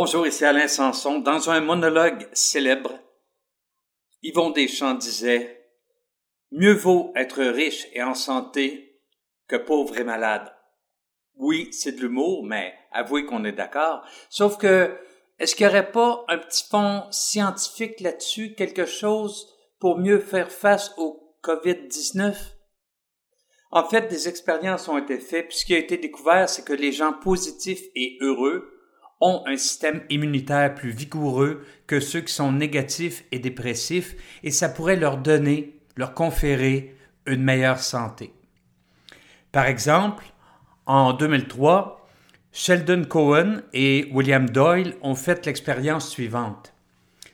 Bonjour, ici Alain Sanson. Dans un monologue célèbre, Yvon Deschamps disait Mieux vaut être riche et en santé que pauvre et malade. Oui, c'est de l'humour, mais avouez qu'on est d'accord. Sauf que, est-ce qu'il n'y aurait pas un petit fond scientifique là-dessus, quelque chose pour mieux faire face au COVID-19? En fait, des expériences ont été faites, puis ce qui a été découvert, c'est que les gens positifs et heureux ont un système immunitaire plus vigoureux que ceux qui sont négatifs et dépressifs et ça pourrait leur donner, leur conférer une meilleure santé. Par exemple, en 2003, Sheldon Cohen et William Doyle ont fait l'expérience suivante.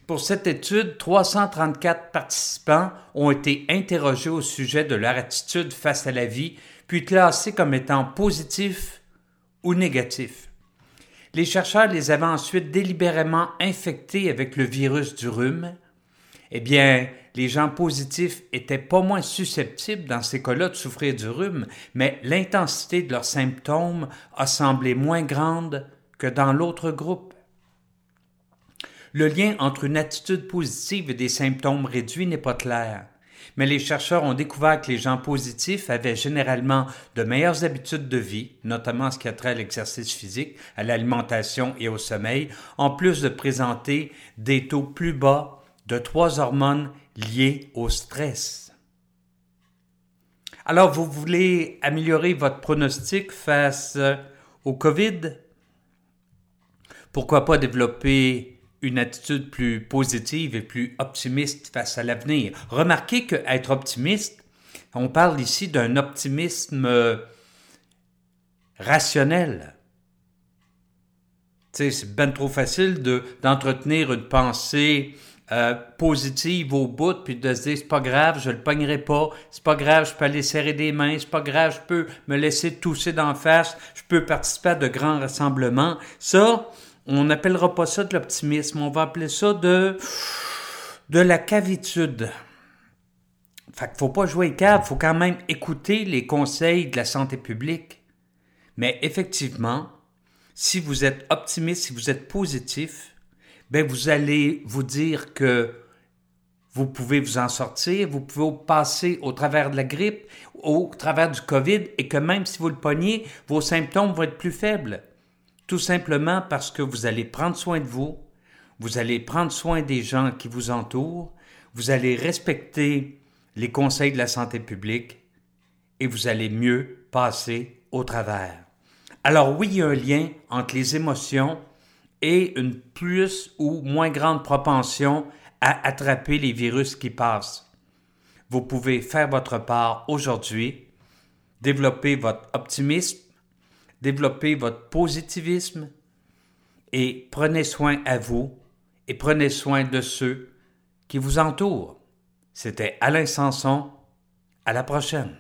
Pour cette étude, 334 participants ont été interrogés au sujet de leur attitude face à la vie, puis classés comme étant positifs ou négatifs. Les chercheurs les avaient ensuite délibérément infectés avec le virus du rhume. Eh bien, les gens positifs étaient pas moins susceptibles dans ces cas-là de souffrir du rhume, mais l'intensité de leurs symptômes a semblé moins grande que dans l'autre groupe. Le lien entre une attitude positive et des symptômes réduits n'est pas clair mais les chercheurs ont découvert que les gens positifs avaient généralement de meilleures habitudes de vie, notamment ce qui a trait à l'exercice physique, à l'alimentation et au sommeil, en plus de présenter des taux plus bas de trois hormones liées au stress. Alors, vous voulez améliorer votre pronostic face au COVID? Pourquoi pas développer une attitude plus positive et plus optimiste face à l'avenir. Remarquez que être optimiste, on parle ici d'un optimisme rationnel. c'est bien trop facile d'entretenir une pensée euh, positive au bout, puis de se dire c'est pas grave, je le pognerai pas, c'est pas grave, je peux aller serrer des mains, c'est pas grave, je peux me laisser tousser d'en face, je peux participer à de grands rassemblements. Ça, on n'appellera pas ça de l'optimisme, on va appeler ça de, de la cavitude. Fait qu'il faut pas jouer cave, faut quand même écouter les conseils de la santé publique. Mais effectivement, si vous êtes optimiste, si vous êtes positif, ben vous allez vous dire que vous pouvez vous en sortir, vous pouvez passer au travers de la grippe, au travers du COVID, et que même si vous le pognez, vos symptômes vont être plus faibles. Tout simplement parce que vous allez prendre soin de vous, vous allez prendre soin des gens qui vous entourent, vous allez respecter les conseils de la santé publique et vous allez mieux passer au travers. Alors oui, il y a un lien entre les émotions et une plus ou moins grande propension à attraper les virus qui passent. Vous pouvez faire votre part aujourd'hui, développer votre optimisme, développez votre positivisme et prenez soin à vous et prenez soin de ceux qui vous entourent. C'était Alain Sanson. À la prochaine.